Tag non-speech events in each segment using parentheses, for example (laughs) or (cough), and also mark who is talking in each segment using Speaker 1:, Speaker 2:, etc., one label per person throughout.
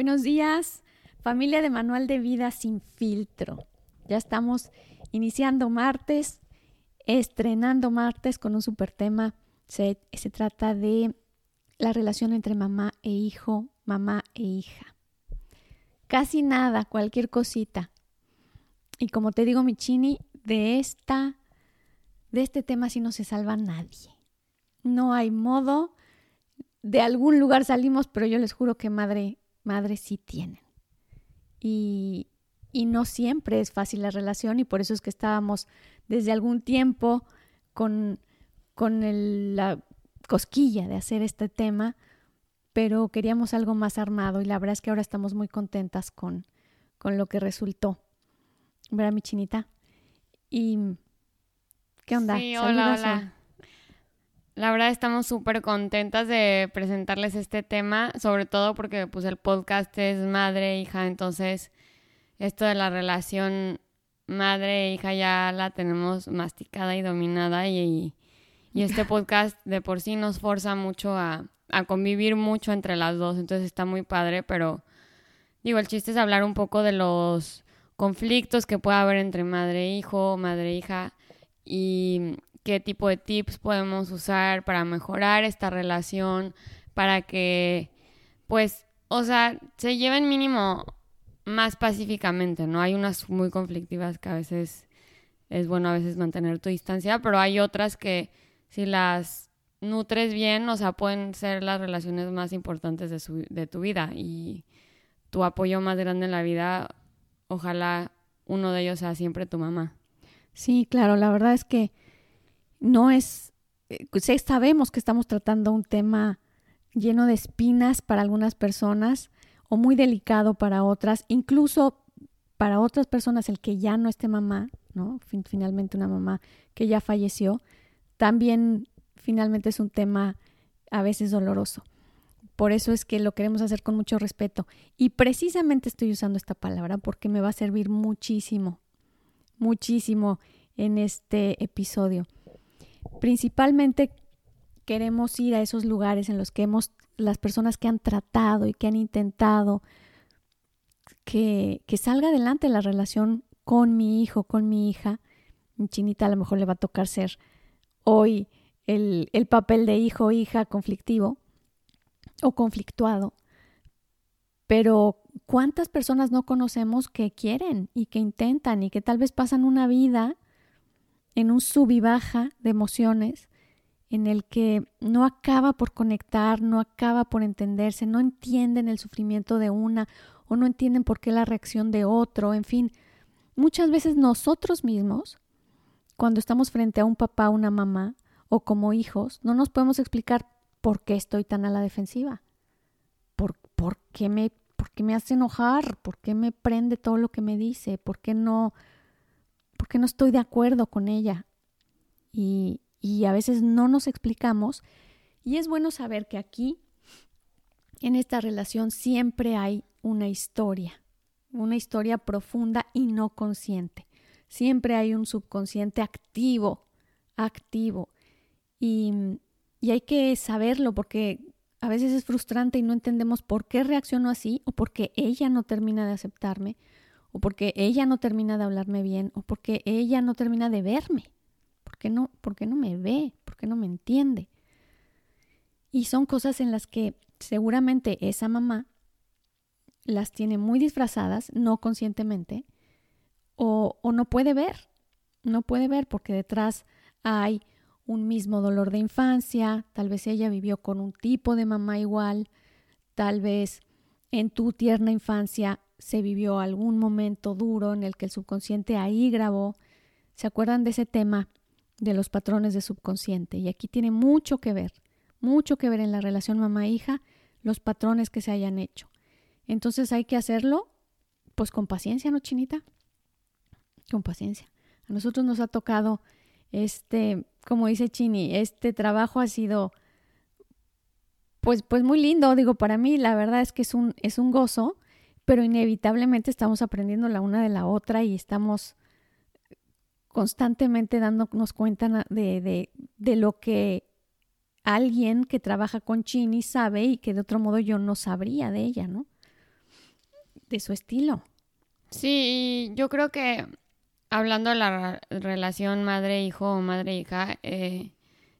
Speaker 1: Buenos días, familia de Manual de Vida sin filtro. Ya estamos iniciando martes, estrenando martes con un super tema. Se, se trata de la relación entre mamá e hijo, mamá e hija. Casi nada, cualquier cosita. Y como te digo, Michini, de esta, de este tema sí no se salva nadie. No hay modo. De algún lugar salimos, pero yo les juro que madre madres sí tienen. Y, y no siempre es fácil la relación y por eso es que estábamos desde algún tiempo con, con la cosquilla de hacer este tema, pero queríamos algo más armado y la verdad es que ahora estamos muy contentas con, con lo que resultó. ¿Verdad, mi chinita? Y ¿qué onda?
Speaker 2: Sí, hola, hola. La verdad estamos súper contentas de presentarles este tema, sobre todo porque pues el podcast es madre hija, entonces esto de la relación madre hija ya la tenemos masticada y dominada y, y este podcast de por sí nos forza mucho a, a convivir mucho entre las dos, entonces está muy padre, pero digo, el chiste es hablar un poco de los conflictos que puede haber entre madre e hijo, madre e hija y qué tipo de tips podemos usar para mejorar esta relación, para que, pues, o sea, se lleven mínimo más pacíficamente, ¿no? Hay unas muy conflictivas que a veces es bueno a veces mantener tu distancia, pero hay otras que si las nutres bien, o sea, pueden ser las relaciones más importantes de, su, de tu vida y tu apoyo más grande en la vida, ojalá uno de ellos sea siempre tu mamá.
Speaker 1: Sí, claro, la verdad es que no es, eh, sabemos que estamos tratando un tema lleno de espinas para algunas personas o muy delicado para otras, incluso para otras personas el que ya no esté mamá, ¿no? finalmente una mamá que ya falleció, también finalmente es un tema a veces doloroso. Por eso es que lo queremos hacer con mucho respeto. Y precisamente estoy usando esta palabra porque me va a servir muchísimo, muchísimo en este episodio. Principalmente queremos ir a esos lugares en los que hemos, las personas que han tratado y que han intentado que, que salga adelante la relación con mi hijo, con mi hija. Mi chinita a lo mejor le va a tocar ser hoy el, el papel de hijo o hija conflictivo o conflictuado. Pero ¿cuántas personas no conocemos que quieren y que intentan y que tal vez pasan una vida en un sub y baja de emociones en el que no acaba por conectar, no acaba por entenderse, no entienden el sufrimiento de una o no entienden por qué la reacción de otro, en fin, muchas veces nosotros mismos, cuando estamos frente a un papá, una mamá o como hijos, no nos podemos explicar por qué estoy tan a la defensiva, por, por, qué, me, por qué me hace enojar, por qué me prende todo lo que me dice, por qué no porque no estoy de acuerdo con ella. Y, y a veces no nos explicamos. Y es bueno saber que aquí, en esta relación, siempre hay una historia, una historia profunda y no consciente. Siempre hay un subconsciente activo, activo. Y, y hay que saberlo porque a veces es frustrante y no entendemos por qué reacciono así o porque ella no termina de aceptarme o porque ella no termina de hablarme bien, o porque ella no termina de verme. ¿Por qué no, no me ve? ¿Por qué no me entiende? Y son cosas en las que seguramente esa mamá las tiene muy disfrazadas, no conscientemente, o, o no puede ver. No puede ver porque detrás hay un mismo dolor de infancia, tal vez ella vivió con un tipo de mamá igual, tal vez en tu tierna infancia se vivió algún momento duro en el que el subconsciente ahí grabó. ¿Se acuerdan de ese tema de los patrones de subconsciente? Y aquí tiene mucho que ver, mucho que ver en la relación mamá-hija, los patrones que se hayan hecho. Entonces hay que hacerlo, pues con paciencia, ¿no, Chinita? Con paciencia. A nosotros nos ha tocado este, como dice Chini, este trabajo ha sido pues, pues muy lindo, digo, para mí la verdad es que es un, es un gozo pero inevitablemente estamos aprendiendo la una de la otra y estamos constantemente dándonos cuenta de, de, lo que alguien que trabaja con Chini sabe y que de otro modo yo no sabría de ella, ¿no? de su estilo.
Speaker 2: Sí, yo creo que hablando de la relación madre-hijo o madre-hija, eh,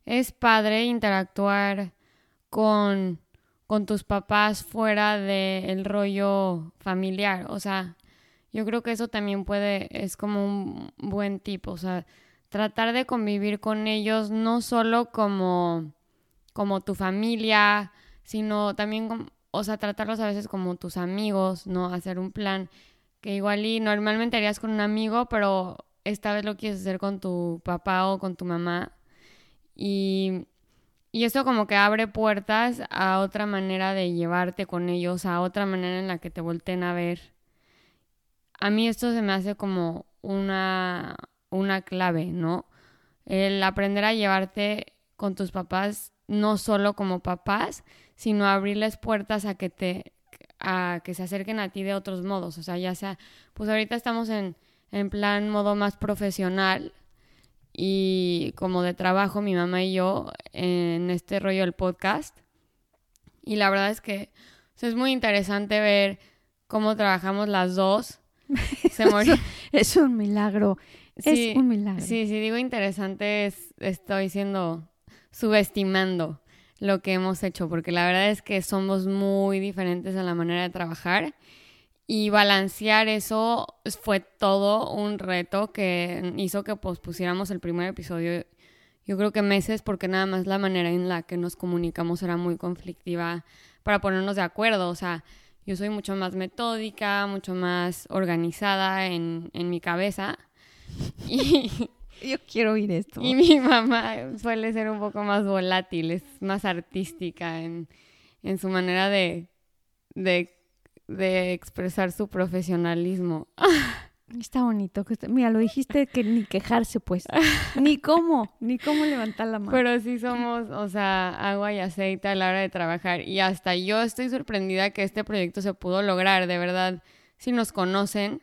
Speaker 2: es padre interactuar con, con tus papás fuera del rollo familiar. O sea, yo creo que eso también puede, es como un buen tipo. O sea, tratar de convivir con ellos no solo como, como tu familia, sino también, o sea, tratarlos a veces como tus amigos, ¿no? Hacer un plan que igual y normalmente harías con un amigo, pero esta vez lo quieres hacer con tu papá o con tu mamá. Y, y esto como que abre puertas a otra manera de llevarte con ellos, a otra manera en la que te volteen a ver. A mí esto se me hace como una, una clave, ¿no? El aprender a llevarte con tus papás no solo como papás, sino abrirles puertas a que te a que se acerquen a ti de otros modos, o sea, ya sea, pues ahorita estamos en en plan modo más profesional y como de trabajo mi mamá y yo en este rollo del podcast. Y la verdad es que es muy interesante ver cómo trabajamos las dos. (laughs)
Speaker 1: Se es un milagro. es un milagro.
Speaker 2: Sí, sí, digo interesante, es, estoy siendo subestimando lo que hemos hecho, porque la verdad es que somos muy diferentes en la manera de trabajar y balancear eso fue todo un reto que hizo que pospusiéramos el primer episodio, yo creo que meses, porque nada más la manera en la que nos comunicamos era muy conflictiva para ponernos de acuerdo. O sea, yo soy mucho más metódica, mucho más organizada en, en mi cabeza. (laughs) Y,
Speaker 1: yo quiero oír esto.
Speaker 2: Y mi mamá suele ser un poco más volátil, es más artística en, en su manera de, de de expresar su profesionalismo.
Speaker 1: Está bonito. Mira, lo dijiste que ni quejarse, pues. Ni cómo, ni cómo levantar la mano.
Speaker 2: Pero sí somos, o sea, agua y aceite a la hora de trabajar. Y hasta yo estoy sorprendida que este proyecto se pudo lograr, de verdad. Si nos conocen,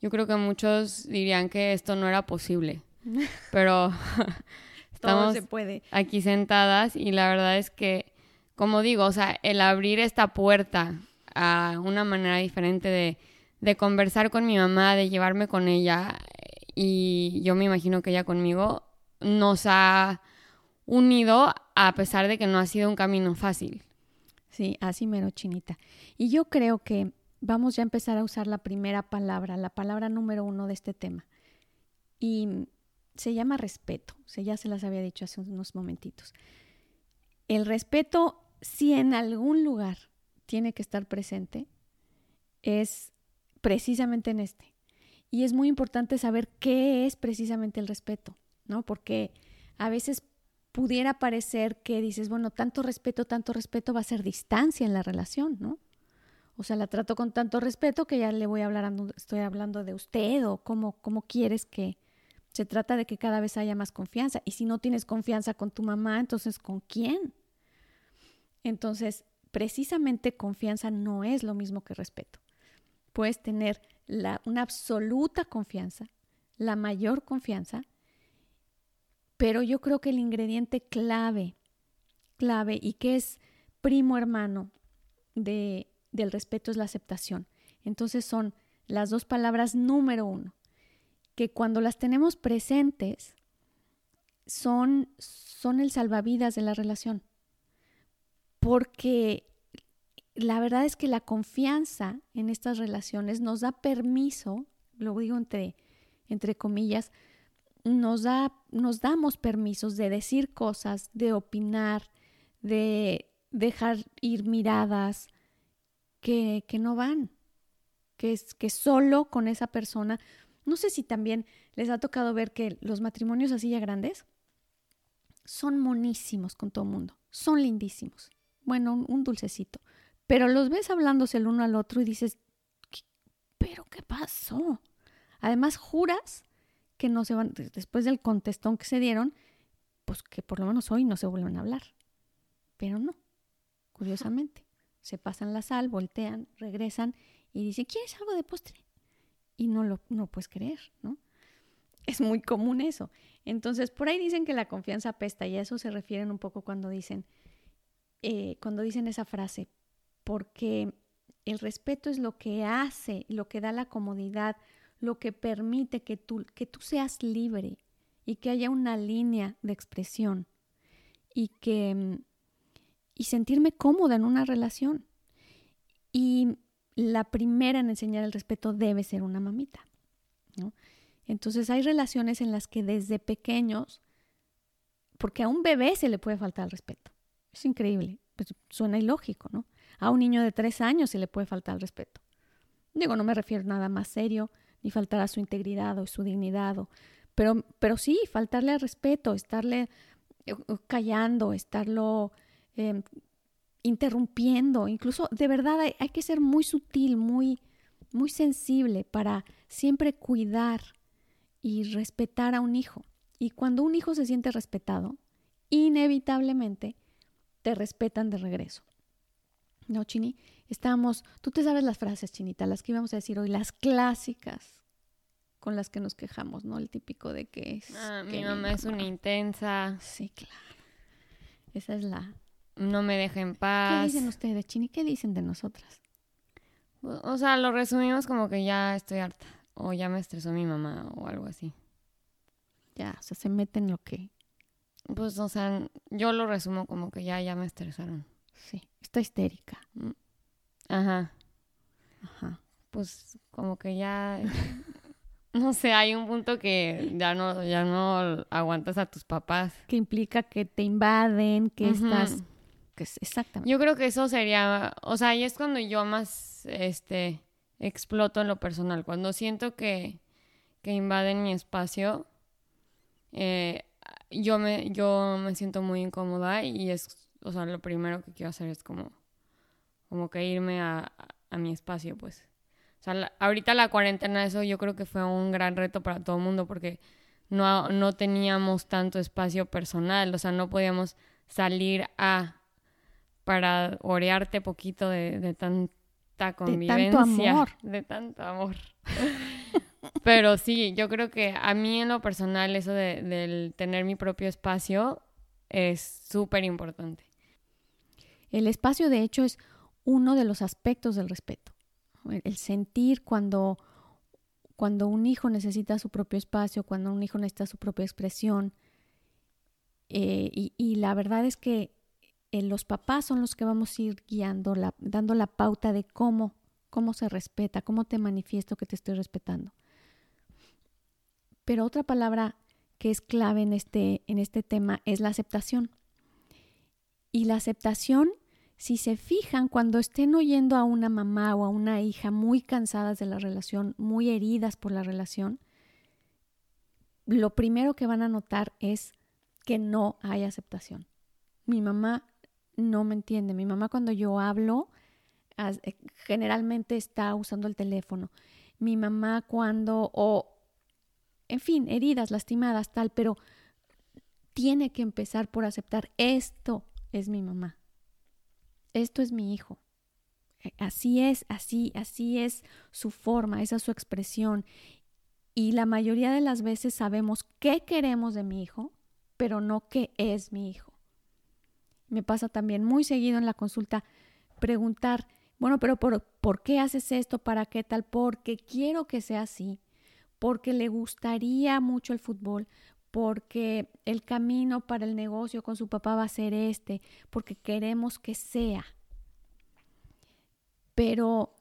Speaker 2: yo creo que muchos dirían que esto no era posible. Pero (laughs) estamos
Speaker 1: se puede.
Speaker 2: aquí sentadas y la verdad es que, como digo, o sea, el abrir esta puerta a una manera diferente de, de conversar con mi mamá, de llevarme con ella y yo me imagino que ella conmigo nos ha unido a pesar de que no ha sido un camino fácil.
Speaker 1: Sí, así mero chinita. Y yo creo que vamos ya a empezar a usar la primera palabra, la palabra número uno de este tema. Y se llama respeto. O ya se las había dicho hace unos momentitos. El respeto, si en algún lugar tiene que estar presente es precisamente en este. Y es muy importante saber qué es precisamente el respeto, ¿no? Porque a veces pudiera parecer que dices, bueno, tanto respeto, tanto respeto va a ser distancia en la relación, ¿no? O sea, la trato con tanto respeto que ya le voy hablando, estoy hablando de usted o cómo, cómo quieres que se trata de que cada vez haya más confianza. Y si no tienes confianza con tu mamá, entonces ¿con quién? Entonces, precisamente confianza no es lo mismo que respeto. Puedes tener la, una absoluta confianza, la mayor confianza, pero yo creo que el ingrediente clave, clave y que es primo hermano de, del respeto es la aceptación. Entonces son las dos palabras número uno, que cuando las tenemos presentes son, son el salvavidas de la relación porque la verdad es que la confianza en estas relaciones nos da permiso, lo digo entre, entre comillas, nos, da, nos damos permisos de decir cosas, de opinar, de dejar ir miradas que, que no van, que, es, que solo con esa persona, no sé si también les ha tocado ver que los matrimonios así ya grandes son monísimos con todo el mundo, son lindísimos bueno, un, dulcecito. Pero los ves hablándose el uno al otro y dices, ¿pero qué pasó? Además, juras que no se van, después del contestón que se dieron, pues que por lo menos hoy no se vuelven a hablar. Pero no, curiosamente. Se pasan la sal, voltean, regresan y dicen, ¿quieres algo de postre? Y no lo no puedes creer, ¿no? Es muy común eso. Entonces, por ahí dicen que la confianza apesta y a eso se refieren un poco cuando dicen, eh, cuando dicen esa frase, porque El respeto es lo que hace, lo que da la comodidad, lo que permite que tú, que tú seas libre y que haya una línea de expresión y que mm, y sentirme cómoda en una relación. Y la primera en enseñar el respeto debe ser una mamita. ¿no? Entonces hay relaciones en las que desde pequeños, porque a un bebé se le puede faltar el respeto. Es increíble, pues suena ilógico, ¿no? A un niño de tres años se le puede faltar el respeto. Digo, no me refiero a nada más serio, ni faltar a su integridad o su dignidad, pero, pero sí, faltarle al respeto, estarle eh, callando, estarlo em, interrumpiendo, incluso de verdad hay, hay, que ser muy sutil, muy, muy sensible para siempre cuidar y respetar a un hijo. Y cuando un hijo se siente respetado, inevitablemente te respetan de regreso. ¿No, Chini? Estamos, tú te sabes las frases, Chinita, las que íbamos a decir hoy, las clásicas con las que nos quejamos, ¿no? El típico de que es...
Speaker 2: Ah, mi mamá es una intensa.
Speaker 1: Sí, claro. Esa es la...
Speaker 2: No me deja en paz.
Speaker 1: ¿Qué dicen ustedes, Chini? ¿Qué dicen de nosotras?
Speaker 2: O sea, lo resumimos como que ya estoy harta. O ya me estresó mi mamá o algo así.
Speaker 1: Ya, o sea, se mete en lo que...
Speaker 2: Pues, o sea, yo lo resumo como que ya, ya me estresaron.
Speaker 1: Sí, está histérica. Mm.
Speaker 2: Ajá. Ajá. Pues como que ya... (laughs) no sé, hay un punto que ya no, ya no aguantas a tus papás.
Speaker 1: Que implica que te invaden, que estás... Que es, exactamente.
Speaker 2: Yo creo que eso sería... O sea, ahí es cuando yo más, este exploto en lo personal. Cuando siento que, que invaden mi espacio, eh, yo, me, yo me siento muy incómoda y es, o sea, lo primero que quiero hacer es como, como que irme a, a mi espacio, pues. O sea, ahorita la cuarentena, eso yo creo que fue un gran reto para todo el mundo porque no, no teníamos tanto espacio personal, o sea, no podíamos salir a para orearte poquito de, de tan convivencia. De tanto amor. De tanto amor. (laughs) Pero sí, yo creo que a mí en lo personal eso de, del tener mi propio espacio es súper importante.
Speaker 1: El espacio, de hecho, es uno de los aspectos del respeto. El sentir cuando, cuando un hijo necesita su propio espacio, cuando un hijo necesita su propia expresión. Eh, y, la verdad es que eh, los papás son los que vamos a ir guiando, la, dando la pauta de cómo, cómo se respeta, cómo te manifiesto que te estoy respetando. Pero otra palabra que es clave en este, en este tema es la aceptación. Y la aceptación, si se fijan, cuando estén oyendo a una mamá o a una hija muy cansadas de la relación, muy heridas por la relación, lo primero que van a notar es que no hay aceptación. Mi mamá no me entiende. Mi mamá cuando yo hablo, eh, generalmente está usando el teléfono. Mi mamá cuando, o, en fin, heridas, lastimadas, tal, pero tiene que empezar por aceptar, esto es mi mamá, esto es mi hijo. Eh, así es, así, así es su forma, esa es su expresión. Y la mayoría de las veces sabemos qué queremos de mi hijo, pero no qué es mi hijo me pasa también muy seguido en la consulta preguntar, bueno, pero por, por, qué haces esto? ¿Para qué tal? Porque quiero que sea así, porque le gustaría mucho el fútbol, porque el camino para el negocio con su papá va a ser este, porque queremos que sea. Pero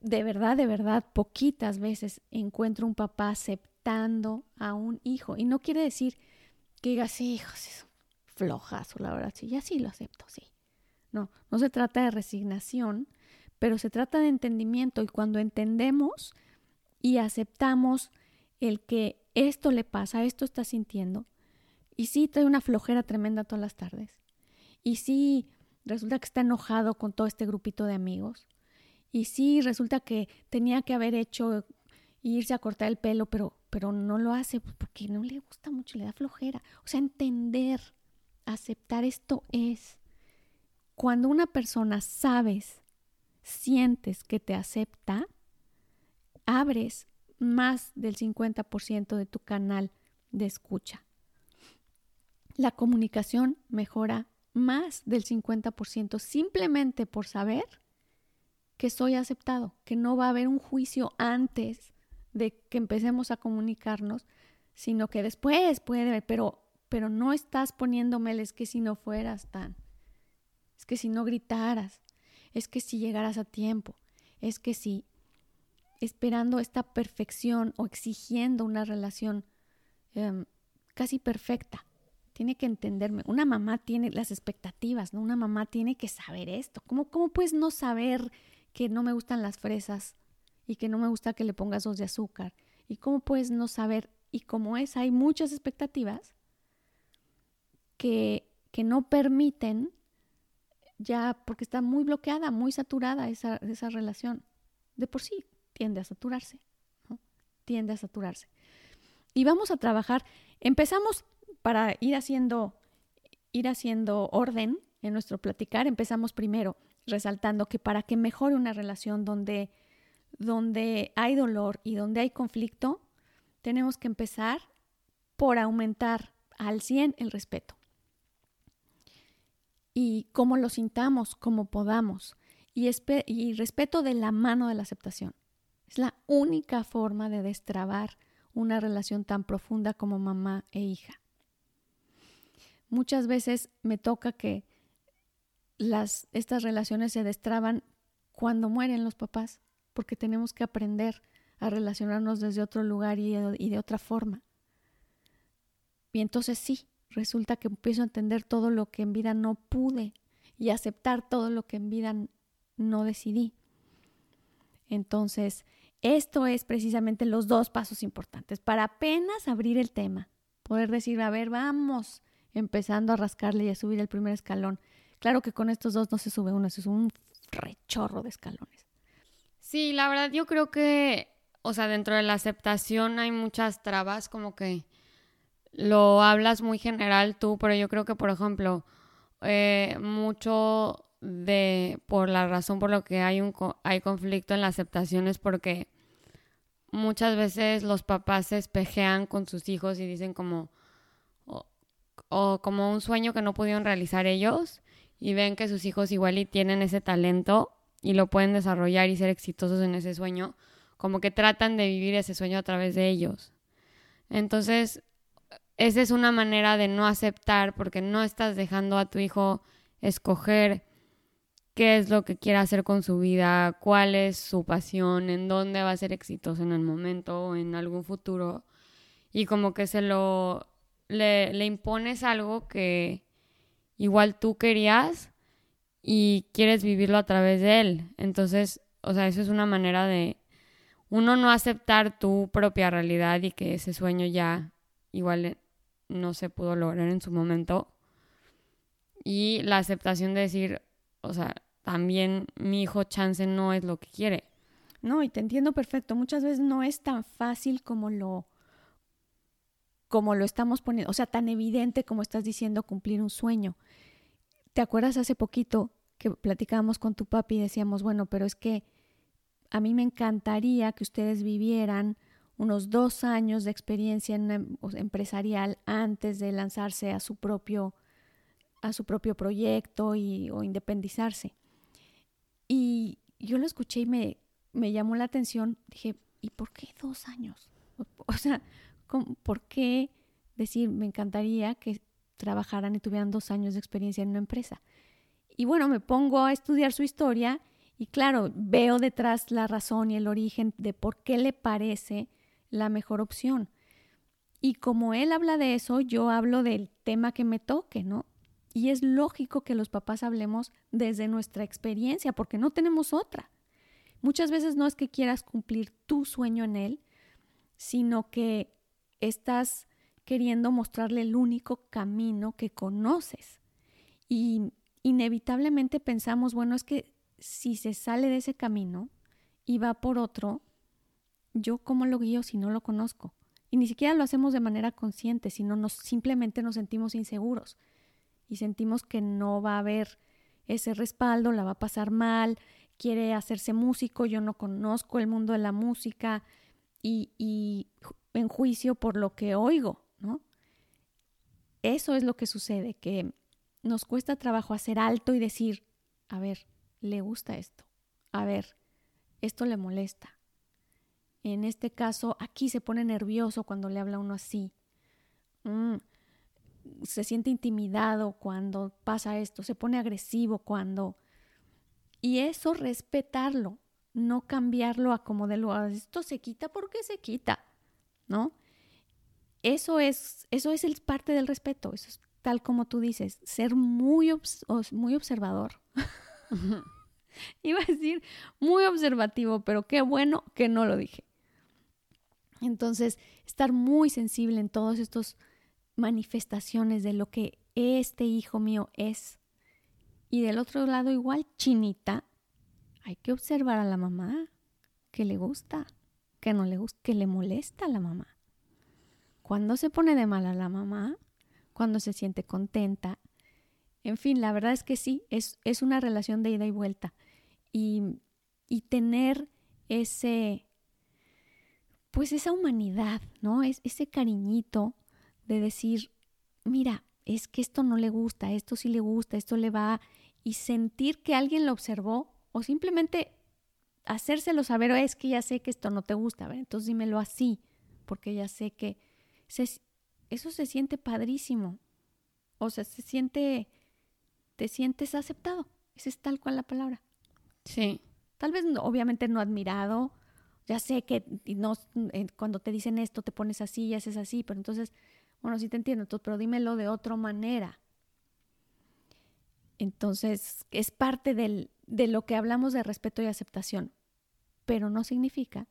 Speaker 1: de verdad, de verdad, poquitas veces encuentro un papá aceptando a un hijo. Y no quiere decir que diga, sí, hijos, flojas o la verdad, sí, ya sí lo acepto, sí. No, no se trata de resignación, pero se trata de entendimiento y cuando entendemos y aceptamos el que esto le pasa, esto está sintiendo, y sí trae una flojera tremenda todas las tardes, y sí resulta que está enojado con todo este grupito de amigos, y sí resulta que tenía que haber hecho irse a cortar el pelo, pero, pero no lo hace porque no le gusta mucho, le da flojera. O sea, entender aceptar esto es cuando una persona sabes, sientes que te acepta, abres más del 50% de tu canal de escucha. La comunicación mejora más del 50% simplemente por saber que soy aceptado, que no va a haber un juicio antes de que empecemos a comunicarnos, sino que después puede haber, pero, pero no estás poniéndome el es que si no fueras tan, es que si no gritaras, es que si llegaras a tiempo, es que si esperando esta perfección o exigiendo una relación em, casi perfecta. Tiene que entenderme. Una mamá tiene las expectativas, ¿no? Una mamá tiene que saber esto. ¿Cómo, cómo puedes no saber que no me gustan las fresas y que no me gusta que le pongas dos de azúcar? ¿Y cómo puedes no saber? Y como es, hay muchas expectativas que, que no permiten ya, porque está muy bloqueada, muy saturada esa, esa relación. De por sí tiende a saturarse. Tiende a saturarse. Y vamos a trabajar, empezamos para ir haciendo, ir haciendo orden en nuestro platicar, empezamos primero resaltando que para que mejore una relación donde, donde hay dolor y donde hay conflicto, tenemos que empezar por aumentar al 100 el respeto. Y cómo lo sintamos, como podamos. Y respeto de la mano de la aceptación. Es la única forma de destrabar una relación tan profunda como mamá e hija. Muchas veces me toca que las, estas relaciones se destraban cuando mueren los papás, porque tenemos que aprender a relacionarnos desde otro lugar y y de otra forma. Y entonces sí, resulta que empiezo a entender todo lo que en vida no pude y aceptar todo lo que en vida no decidí. Entonces, esto es precisamente los dos pasos importantes para apenas abrir el tema, poder decir, a ver, vamos empezando a rascarle y a subir el primer escalón. Claro que con estos dos no se sube uno, es un rechorro de escalones.
Speaker 2: Sí, la verdad yo creo que, o sea, dentro de la aceptación hay muchas trabas, como que lo hablas muy general tú, pero yo creo que, por ejemplo, eh, mucho de por la razón por lo que hay un hay conflicto en la aceptación es porque muchas veces los papás se espejean con sus hijos y dicen como o, como un sueño que no pudieron realizar ellos y ven que sus hijos igual y tienen ese talento y lo pueden desarrollar y ser exitosos en ese sueño, como que tratan de vivir ese sueño a través de ellos. Entonces, esa es una manera de no aceptar porque no estás dejando a tu hijo escoger qué es lo que quiere hacer con su vida, cuál es su pasión, en dónde va a ser exitoso en el momento o en algún futuro. Y como que se lo le, le impones algo que igual tú querías y quieres vivirlo a través de él. Entonces, o sea, eso es una manera de uno no aceptar tu propia realidad y que ese sueño ya igual no se pudo lograr en su momento. Y la aceptación de decir, o sea, también mi hijo chance no es lo que quiere.
Speaker 1: No, y te entiendo perfecto. Muchas veces no es tan fácil como lo como lo estamos poniendo, o sea, tan evidente como estás diciendo cumplir un sueño. ¿Te acuerdas hace poquito que platicábamos con tu papi y decíamos, bueno, pero es que a mí me encantaría que ustedes vivieran unos dos años de experiencia en empresarial antes de lanzarse a su propio, a su propio proyecto y, o independizarse. Y yo lo escuché y me, me llamó la atención. Dije, ¿y por qué dos años? (laughs) O sea, ¿por qué decir, me encantaría que trabajaran y tuvieran dos años de experiencia en una empresa? Y bueno, me pongo a estudiar su historia y claro, veo detrás la razón y el origen de por qué le parece la mejor opción. Y como él habla de eso, yo hablo del tema que me toque, ¿no? Y es lógico que los papás hablemos desde nuestra experiencia, porque no tenemos otra. Muchas veces no es que quieras cumplir tu sueño en él, sino que estás queriendo mostrarle el único camino que conoces. Y inevitablemente pensamos, bueno, es que si se sale de ese camino y va por otro, yo cómo lo guío si no lo conozco. Y ni siquiera lo hacemos de manera consciente, sino nos, simplemente nos sentimos inseguros y sentimos que no va a haber ese respaldo, la va a pasar mal, quiere hacerse músico, yo no conozco el mundo de la música y, y en juicio por lo que oigo, ¿no? Eso es lo que sucede, que nos cuesta trabajo hacer alto y decir, a ver, le gusta esto, a ver, esto le molesta. En este caso, aquí se pone nervioso cuando le habla uno así. Mm, se siente intimidado cuando pasa esto, se pone agresivo cuando... Y eso respetarlo, no cambiarlo a como de lo esto se quita porque se quita, ¿no? Eso es, eso es el parte del respeto, eso es tal como tú dices, ser muy, muy observador. (laughs) Iba a decir muy observativo, pero qué bueno que no lo dije. Entonces, estar muy sensible en todas estas manifestaciones de lo que este hijo mío es. Y del otro lado, igual, chinita, hay que observar a la mamá, que le gusta, que no le gusta, que le molesta a la mamá. Cuando se pone de mal a la mamá, cuando se siente contenta. En fin, la verdad es que sí, es, es una relación de ida y vuelta. Y, y tener ese, pues esa humanidad, ¿no? Es, ese cariñito de decir, mira, es que esto no le gusta, esto sí le gusta, esto le va, y sentir que alguien lo observó o simplemente hacérselo saber, es que ya sé que esto no te gusta, entonces dímelo así, porque ya sé que eso se siente padrísimo. O sea, se siente, te sientes aceptado. Esa es tal cual la palabra.
Speaker 2: Sí.
Speaker 1: Tal vez, obviamente, no admirado. Ya sé que no, eh, cuando te dicen esto te pones así y haces así, pero entonces, bueno, sí te entiendo, pero dímelo de otra manera. Entonces, es parte del, de lo que hablamos de respeto y aceptación, pero no significa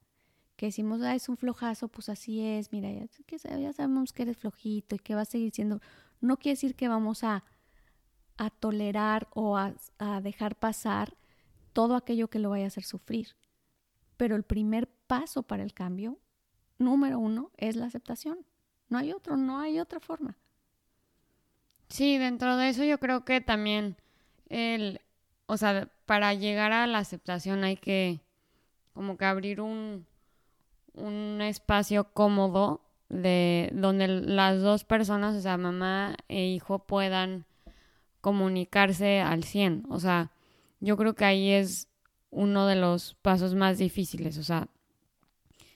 Speaker 1: que decimos, ah, es un flojazo, pues así es, mira, ya, ya sabemos que eres flojito y que va a seguir siendo, no quiere decir que vamos a, a tolerar o a, a dejar pasar todo aquello que lo vaya a hacer sufrir. Pero el primer paso para el cambio, número uno, es la aceptación. No hay otro, no hay otra forma.
Speaker 2: Sí, dentro de eso yo creo que también el, o sea, para llegar a la aceptación hay que como que abrir un, un espacio cómodo de donde las dos personas, o sea, mamá e hijo, puedan comunicarse al 100. O sea, yo creo que ahí es uno de los pasos más difíciles. O sea,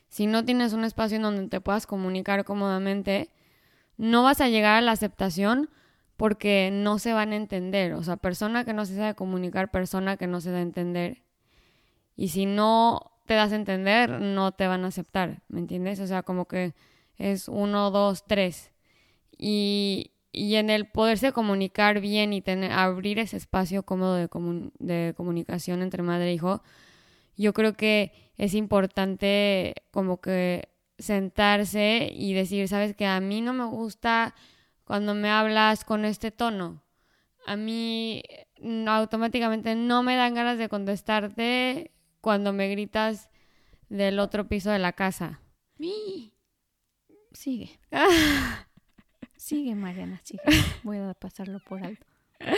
Speaker 2: si no tienes un espacio en donde te puedas comunicar cómodamente, no vas a llegar a la aceptación porque no se van a entender. O sea, persona que no se sabe comunicar, persona que no se da a entender. Y si no te das a entender, no te van a aceptar, ¿me entiendes? O sea, como que es uno, dos, tres. Y, y en el poderse comunicar bien y tener, abrir ese espacio cómodo de, de comunicación entre madre e hijo, yo creo que es importante como que sentarse y decir, sabes que a mí no me gusta cuando me hablas con este tono. A mí mm, automáticamente no me dan ganas de contestarte cuando me gritas del otro piso de la casa.
Speaker 1: Sigue. (laughs) sigue, Mariana, sigue. Voy a pasarlo por alto. (laughs)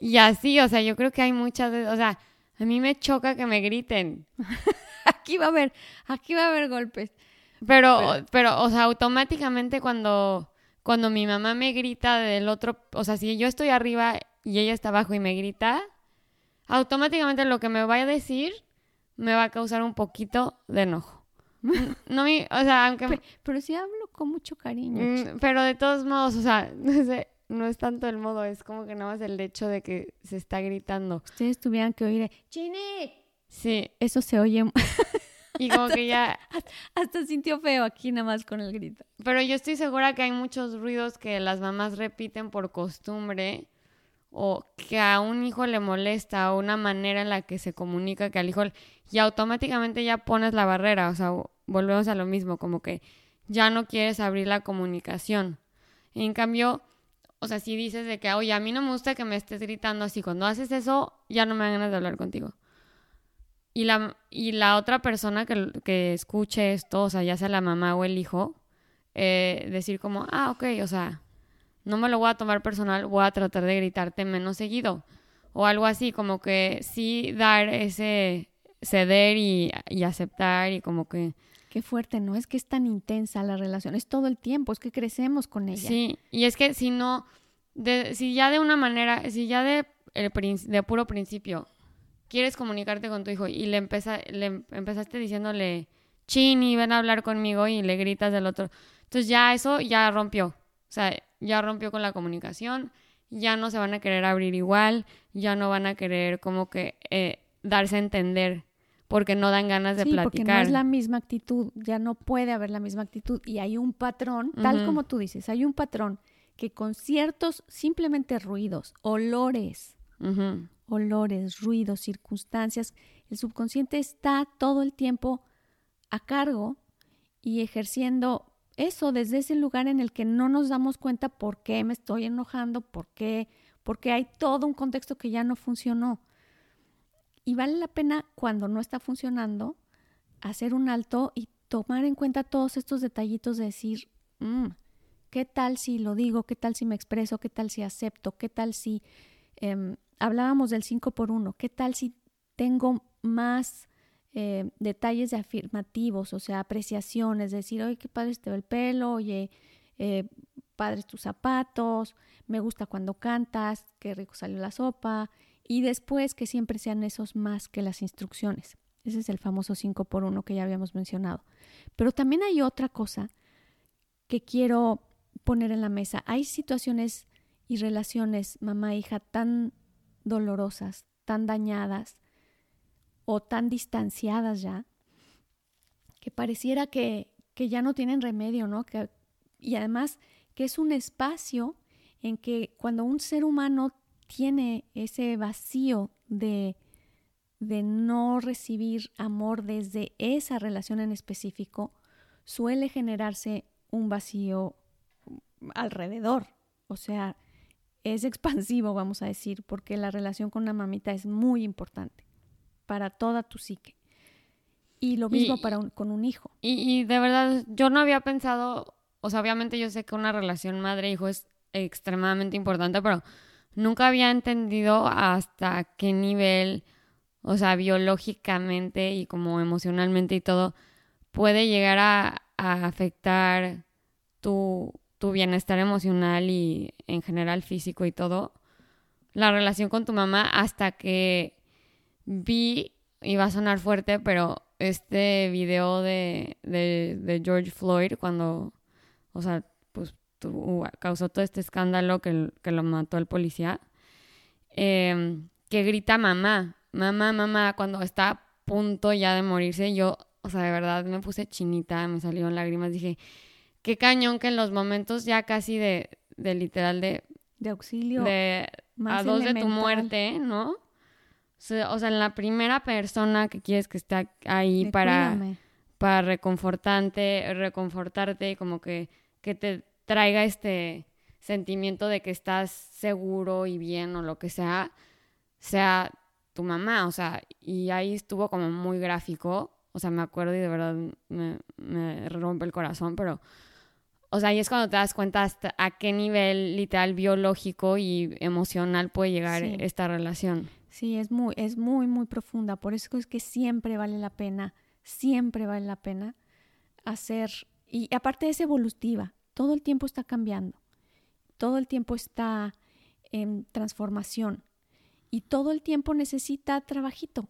Speaker 2: Y así, o sea, yo creo que hay muchas veces, o sea, a mí me choca que me griten. (laughs)
Speaker 1: aquí va a haber, aquí va a haber golpes.
Speaker 2: Pero, pero, pero, o sea, automáticamente cuando, cuando mi mamá me grita del otro, o sea, si yo estoy arriba y ella está abajo y me grita, automáticamente lo que me vaya a decir me va a causar un poquito de enojo. (laughs) No me, o sea, aunque...
Speaker 1: Pero, sí hablo con mucho cariño.
Speaker 2: Mm, pero de todos modos, o sea, (laughs) no sé, no es tanto el modo, es como que nada más el hecho de que se está gritando.
Speaker 1: Ustedes tuvieran que oír, ¡Chine!
Speaker 2: Sí.
Speaker 1: Eso se oye.
Speaker 2: Y como que ya... (laughs)
Speaker 1: hasta sintió feo aquí nada más con el grito.
Speaker 2: Pero yo estoy segura que hay muchos ruidos que las mamás repiten por costumbre o que a un hijo le molesta o una manera en la que se comunica que al hijo y automáticamente ya pones la barrera, o sea, volvemos a lo mismo, como que ya no quieres abrir la comunicación. En cambio, o sea, si dices de que, oye, a mí no me gusta que me estés gritando así, cuando haces eso, ya no me dan ganas de hablar contigo. Y la, y la otra persona que, que escuche esto, o sea, ya sea la mamá o el hijo, eh, decir como, ah, ok, o sea, no me lo voy a tomar personal, voy a tratar de gritarte menos seguido. O algo así, como que sí dar ese ceder y, aceptar y como que...
Speaker 1: Qué fuerte, ¿no? Es que es tan intensa la relación, es todo el tiempo, es que crecemos con ella.
Speaker 2: Sí, y es que si no, de, si ya de una manera, si ya de, el, de puro principio quieres comunicarte con tu hijo y le, le empezaste diciéndole, Chini, ven a hablar conmigo y le gritas del otro. Entonces ya eso ya rompió. O sea, ya rompió con la comunicación, ya no se van a querer abrir igual, ya no van a querer como que eh, darse a entender porque no dan ganas de
Speaker 1: sí,
Speaker 2: platicar.
Speaker 1: Porque no es la misma actitud, ya no puede haber la misma actitud y hay un patrón, tal como tú dices, hay un patrón que con ciertos simplemente ruidos, olores, olores, ruidos, circunstancias, el subconsciente está todo el tiempo a cargo y ejerciendo eso desde ese lugar en el que no nos damos cuenta por qué me estoy enojando, por qué, porque hay todo un contexto que ya no funcionó. Y vale la pena cuando no está funcionando hacer un alto y tomar en cuenta todos estos detallitos de decir, mm, ¿qué tal si lo digo? ¿Qué tal si me expreso? ¿Qué tal si acepto? ¿Qué tal si em, hablábamos del 5 por 1? ¿Qué tal si tengo más eh, detalles de afirmativos, o sea, apreciaciones, decir, oye, qué padre te ve el pelo, oye, eh, padres tus zapatos, me gusta cuando cantas, qué rico salió la sopa, y después que siempre sean esos más que las instrucciones. Ese es el famoso 5 por 1 que ya habíamos mencionado. Pero también hay otra cosa que quiero poner en la mesa. Hay situaciones y relaciones mamá-hija tan dolorosas, tan dañadas, o tan distanciadas ya, que pareciera que, que ya no tienen remedio, ¿no? Que, y además que es un espacio en que cuando un ser humano tiene ese vacío de, de no recibir amor desde esa relación en específico, suele generarse un vacío alrededor. O sea, es expansivo, vamos a decir, porque la relación con la mamita es muy importante para toda tu psique. Y lo mismo para con un hijo.
Speaker 2: Y, de verdad, yo no había pensado, o sea, obviamente yo sé que una relación madre-hijo es extremadamente importante, pero nunca había entendido hasta qué nivel, o sea, biológicamente y como emocionalmente y todo, puede llegar a, afectar tu, tu bienestar emocional y en general físico y todo, la relación con tu mamá hasta que vi, y va a sonar fuerte, pero este video de, de, George Floyd cuando, o sea, causó todo este escándalo que, que lo mató el policía, em, que grita mamá, mamá, mamá, cuando está a punto ya de morirse, yo, o sea, de verdad me puse chinita, me salieron lágrimas, dije, qué cañón que en los momentos ya casi de, de literal de...
Speaker 1: De auxilio.
Speaker 2: De a dos de tu muerte, ¿no? O sea, en la primera persona que quieres que esté ahí para, para reconfortarte, reconfortarte, como que, que te traiga este sentimiento de que estás seguro y bien o lo que sea, sea tu mamá, o sea, y ahí estuvo como muy gráfico, o sea, me acuerdo y de verdad me, me rompe el corazón, pero, o sea, ahí es cuando te das cuenta hasta a qué nivel literal biológico y emocional puede llegar esta relación.
Speaker 1: Sí, es muy, es muy, muy profunda. Por eso es que siempre vale la pena, siempre vale la pena hacer. Y aparte es evolutiva, todo el tiempo está cambiando, todo el tiempo está en transformación y todo el tiempo necesita trabajito,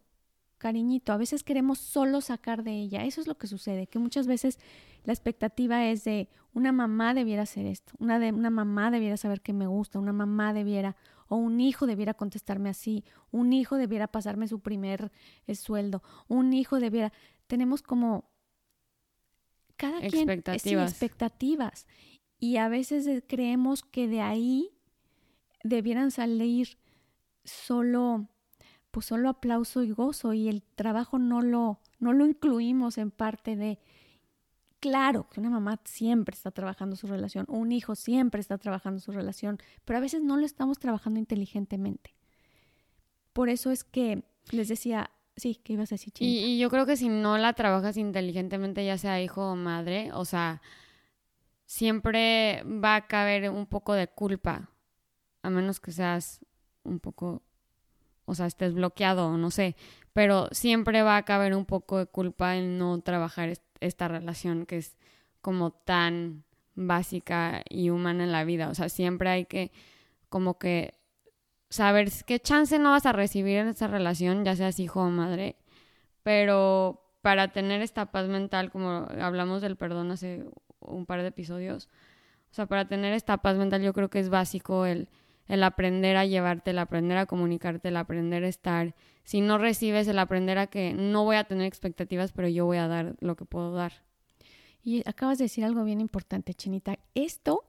Speaker 1: cariñito. A veces queremos solo sacar de ella. Eso es lo que sucede, que muchas veces la expectativa es de una mamá debiera hacer esto, una, de, una mamá debiera saber que me gusta, una mamá debiera, o un hijo debiera contestarme así, un hijo debiera pasarme su primer eh, sueldo, un hijo debiera... Tenemos como... Cada quien...
Speaker 2: Expectativas.
Speaker 1: expectativas. Y a veces creemos que de ahí debieran salir solo pues solo aplauso y gozo y el trabajo no lo no lo incluimos en parte de Claro que una mamá siempre está trabajando su relación, un hijo siempre está trabajando su relación, pero a veces no lo estamos trabajando inteligentemente. Por eso es que les decía, sí, que ibas a decir.
Speaker 2: Y, y, yo creo que si no la trabajas inteligentemente, ya sea hijo o madre, o sea, siempre va a caber un poco de culpa, a menos que seas un poco, o sea, estés bloqueado, no sé, pero siempre va a caber un poco de culpa en no trabajar esta relación que es como tan básica y humana en la vida. O sea, siempre hay que como que saber qué chance no vas a recibir en esa relación, ya seas hijo o madre, pero para tener esta paz mental, como hablamos del perdón hace un par de episodios, o sea, para tener esta paz mental yo creo que es básico el, el aprender a llevarte, el aprender a comunicarte, el aprender a estar. Si no recibes, el aprender a que no voy a tener expectativas, pero yo voy a dar lo que puedo dar.
Speaker 1: Y acabas de decir algo bien importante, Chinita. Esto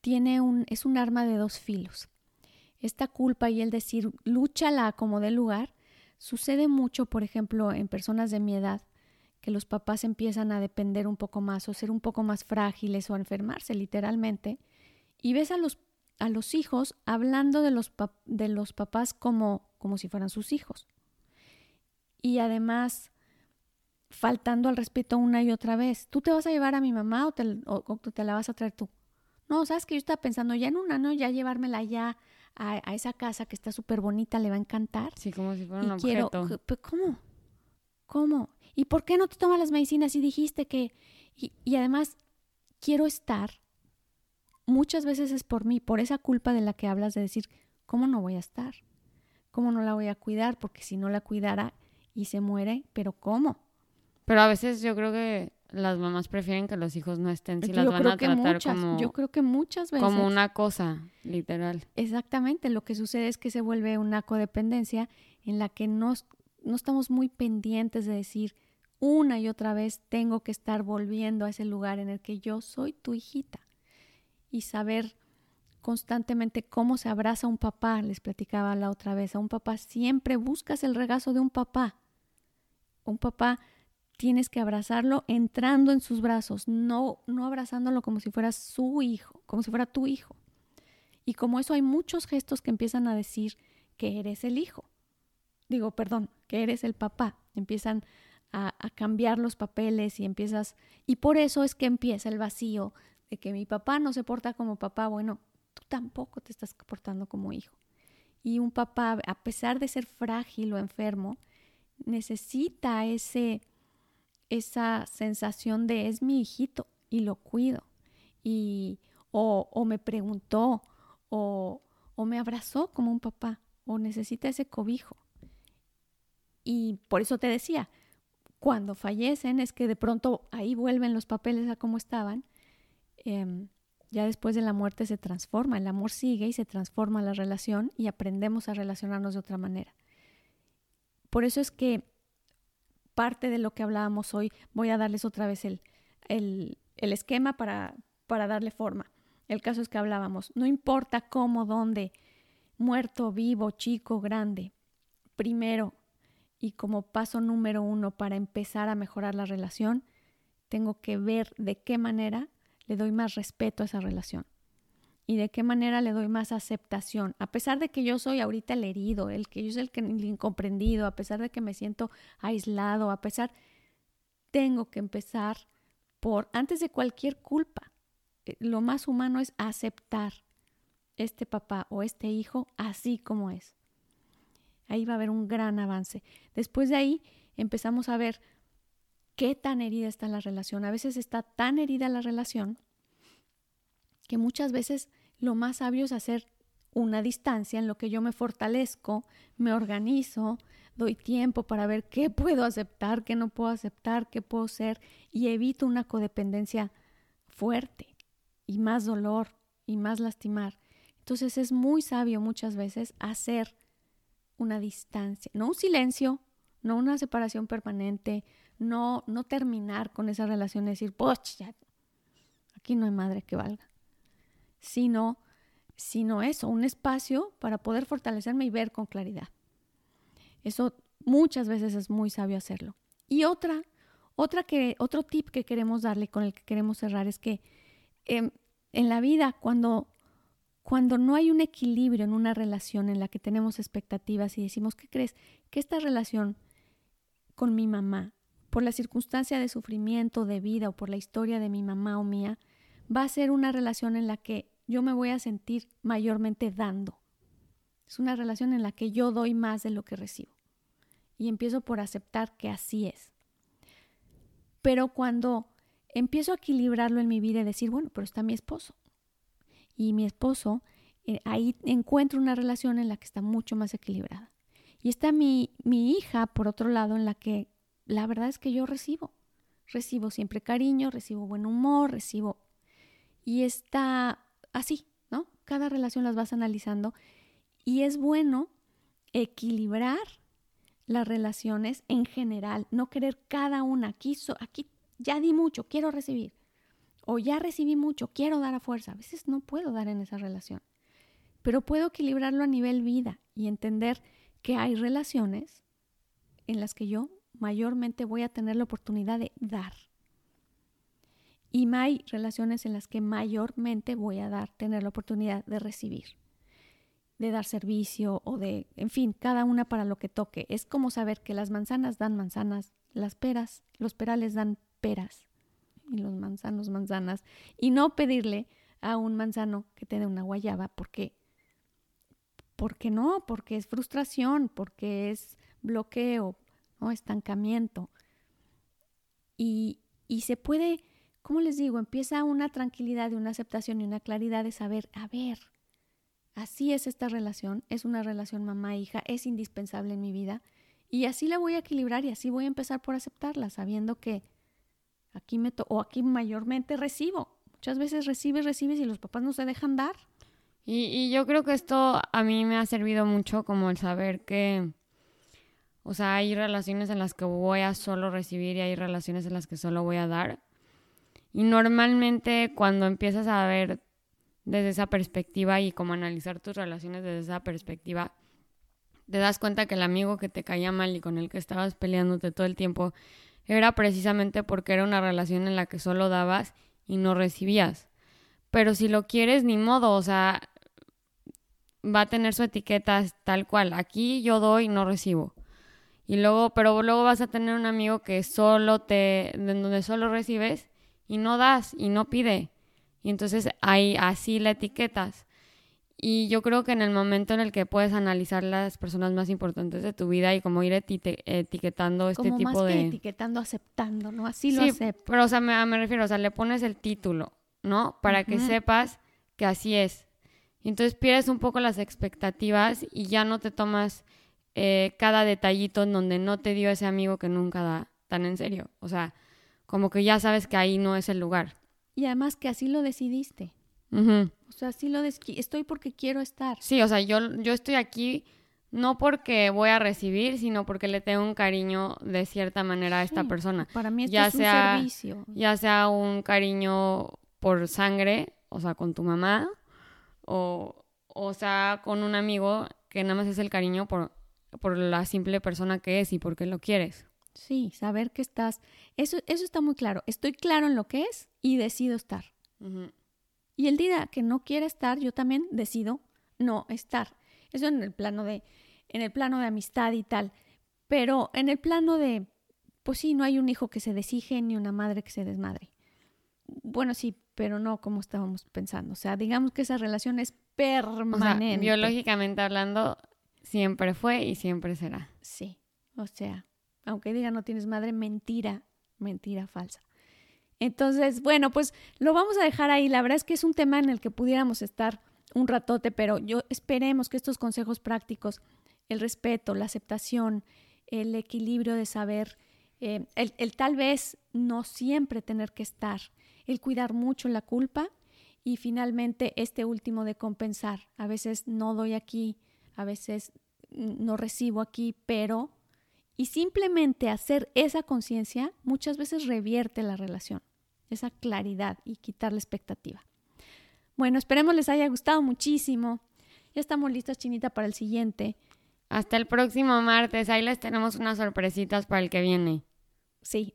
Speaker 1: tiene un, es un arma de dos filos. Esta culpa y el decir, lúchala como de lugar, sucede mucho, por ejemplo, en personas de mi edad, que los papás empiezan a depender un poco más o ser un poco más frágiles o a enfermarse literalmente, y ves a los, a los hijos hablando de los, de los papás como, como si fueran sus hijos. Y además faltando al respeto una y otra vez. ¿Tú te vas a llevar a mi mamá o te, o te la vas a traer tú? No, sabes que yo estaba pensando ya en un año ya llevármela ya a, esa casa que está súper bonita, le va a encantar.
Speaker 2: Sí, como si fuera un quiero, objeto.
Speaker 1: ¿Cómo? ¿Cómo? ¿Y por qué no te tomas las medicinas y dijiste que... Y, y además, quiero estar. Muchas veces es por mí, por esa culpa de la que hablas de decir, ¿cómo no voy a estar? ¿Cómo no la voy a cuidar? Porque si no la cuidara y se muere, ¿pero cómo?
Speaker 2: Pero a veces yo creo que las mamás prefieren que los hijos no estén si las van a tratar como
Speaker 1: yo creo que muchas veces
Speaker 2: como una cosa literal.
Speaker 1: Exactamente lo que sucede es que se vuelve una codependencia en la que no, no estamos muy pendientes de decir una y otra vez tengo que estar volviendo a ese lugar en el que yo soy tu hijita. Y saber constantemente cómo se abraza un papá les platicaba la otra vez a un papá siempre buscas el regazo de un papá. Un papá tienes que abrazarlo entrando en sus brazos, no, no abrazándolo como si fuera su hijo, como si fuera tu hijo. Y como eso hay muchos gestos que empiezan a decir que eres el hijo. Digo, perdón, que eres el papá. Empiezan a, a cambiar los papeles y empiezas... Y por eso es que empieza el vacío de que mi papá no se porta como papá. Bueno, tú tampoco te estás portando como hijo. Y un papá, a pesar de ser frágil o enfermo, necesita ese esa sensación de es mi hijito y lo cuido. Y, o, o me preguntó, o, o me abrazó como un papá, o necesita ese cobijo. Y por eso te decía, cuando fallecen es que de pronto ahí vuelven los papeles a como estaban. Em, ya después de la muerte se transforma, el amor sigue y se transforma la relación y aprendemos a relacionarnos de otra manera. Por eso es que parte de lo que hablábamos hoy. Voy a darles otra vez el, el, esquema para, para darle forma. El caso es que hablábamos, no importa cómo, dónde, muerto, vivo, chico, grande. Primero, y como paso número uno para empezar a mejorar la relación, tengo que ver de qué manera le doy más respeto a esa relación y de qué manera le doy más aceptación, a pesar de que yo soy ahorita el herido, el que yo soy el, que, el incomprendido, a pesar de que me siento aislado, a pesar, tengo que empezar por, antes de cualquier culpa, eh, lo más humano es aceptar este papá o este hijo así como es. Ahí va a haber un gran avance. Después de ahí empezamos a ver qué tan herida está la relación. A veces está tan herida la relación que muchas veces lo más sabio es hacer una distancia en lo que yo me fortalezco, me organizo, doy tiempo para ver qué puedo aceptar, qué no puedo aceptar, qué puedo ser y evito una codependencia fuerte y más dolor y más lastimar. Entonces es muy sabio muchas veces hacer una distancia, no un silencio, no una separación permanente, no, no terminar con esa relación y decir, pues ya, aquí no hay madre que valga sino, sino eso, un espacio para poder fortalecerme y ver con claridad. Eso muchas veces es muy sabio hacerlo. Y otra, otra que, otro tip que queremos darle, con el que queremos cerrar, es que em, en la vida, cuando, cuando no hay un equilibrio en una relación en la que tenemos expectativas y decimos, ¿qué crees? Que esta relación con mi mamá, por la circunstancia de sufrimiento, de vida o por la historia de mi mamá o mía, va a ser una relación en la que yo me voy a sentir mayormente dando. Es una relación en la que yo doy más de lo que recibo. Y empiezo por aceptar que así es. Pero cuando empiezo a equilibrarlo en mi vida y decir, bueno, pero está mi esposo. Y mi esposo eh, ahí encuentro una relación en la que está mucho más equilibrada. Y está mi, mi hija, por otro lado, en la que la verdad es que yo recibo. Recibo siempre cariño, recibo buen humor, recibo... Y está así, ¿no? Cada relación las vas analizando y es bueno equilibrar las relaciones en general, no querer cada una. Aquí, aquí ya di mucho, quiero recibir. O ya recibí mucho, quiero dar a fuerza. A veces no puedo dar en esa relación. Pero puedo equilibrarlo a nivel vida y entender que hay relaciones en las que yo mayormente voy a tener la oportunidad de dar. Y hay relaciones en las que mayormente voy a dar, tener la oportunidad de recibir, de dar servicio o de, en fin, cada una para lo que toque. Es como saber que las manzanas dan manzanas, las peras, los perales dan peras y los manzanos manzanas. Y no pedirle a un manzano que te dé una guayaba porque, porque no, porque es frustración, porque es bloqueo, ¿no? estancamiento. Y, y se puede ¿cómo les digo? Empieza una tranquilidad y una aceptación y una claridad de saber, a ver, así es esta relación, es una relación mamá-hija, es indispensable en mi vida y así la voy a equilibrar y así voy a empezar por aceptarla, sabiendo que aquí me o aquí mayormente recibo. Muchas veces recibes, recibes y los papás no se dejan dar.
Speaker 2: Y yo creo que esto a mí me ha servido mucho como el saber que, o sea, hay relaciones en las que voy a solo recibir y hay relaciones en las que solo voy a dar. Y normalmente cuando empiezas a ver desde esa perspectiva y como analizar tus relaciones desde esa perspectiva, te das cuenta que el amigo que te caía mal y con el que estabas peleándote todo el tiempo era precisamente porque era una relación en la que solo dabas y no recibías. Pero si lo quieres, ni modo, o sea, va a tener su etiqueta tal cual. Aquí yo doy, no recibo. Y luego, pero luego vas a tener un amigo que solo te, en donde solo recibes y no das y no pide. Y entonces ahí así la etiquetas. Y yo creo que en el momento en el que puedes analizar las personas más importantes de tu vida y como ir etiquetando este tipo más de... Que
Speaker 1: etiquetando, aceptando, ¿no? Así lo sí,
Speaker 2: Pero, o sea, me, me, refiero, o sea, le pones el título, ¿no? Para que sepas que así es. Y entonces pierdes un poco las expectativas y ya no te tomas eh, cada detallito en donde no te dio ese amigo que nunca da tan en serio. O sea, como que ya sabes que ahí no es el lugar.
Speaker 1: Y además que así lo decidiste. O sea, así lo estoy porque quiero estar.
Speaker 2: Sí, o sea, yo, yo estoy aquí no porque voy a recibir, sino porque le tengo un cariño de cierta manera a esta persona.
Speaker 1: Para mí esto ya es un servicio.
Speaker 2: Ya sea un cariño por sangre, o sea, con tu mamá, o, o sea, con un amigo que nada más es el cariño por, por la simple persona que es y porque lo quieres.
Speaker 1: Sí, saber que estás. Eso, eso está muy claro. Estoy claro en lo que es y decido estar. Y el día que no quiera estar, yo también decido no estar. Eso en el plano de, en el plano de amistad y tal. Pero en el plano de, pues sí, no hay un hijo que se desije ni una madre que se desmadre. Bueno, sí, pero no como estábamos pensando. O sea, digamos que esa relación es permanente.
Speaker 2: biológicamente hablando, siempre fue y siempre será.
Speaker 1: Sí, o sea, aunque diga no tienes madre, mentira, mentira falsa. Entonces, bueno, pues lo vamos a dejar ahí. La verdad es que es un tema en el que pudiéramos estar un ratote, pero yo esperemos que estos consejos prácticos, el respeto, la aceptación, el equilibrio de saber, eh, el, el tal vez no siempre tener que estar, el cuidar mucho la culpa y finalmente este último de compensar. A veces no doy aquí, a veces no recibo aquí, pero y simplemente hacer esa conciencia muchas veces revierte la relación, esa claridad y quitar la expectativa. Bueno, esperemos les haya gustado muchísimo. Ya estamos listas, Chinita, para el siguiente.
Speaker 2: Hasta el próximo martes. Ahí les tenemos unas sorpresitas para el que viene.
Speaker 1: Sí,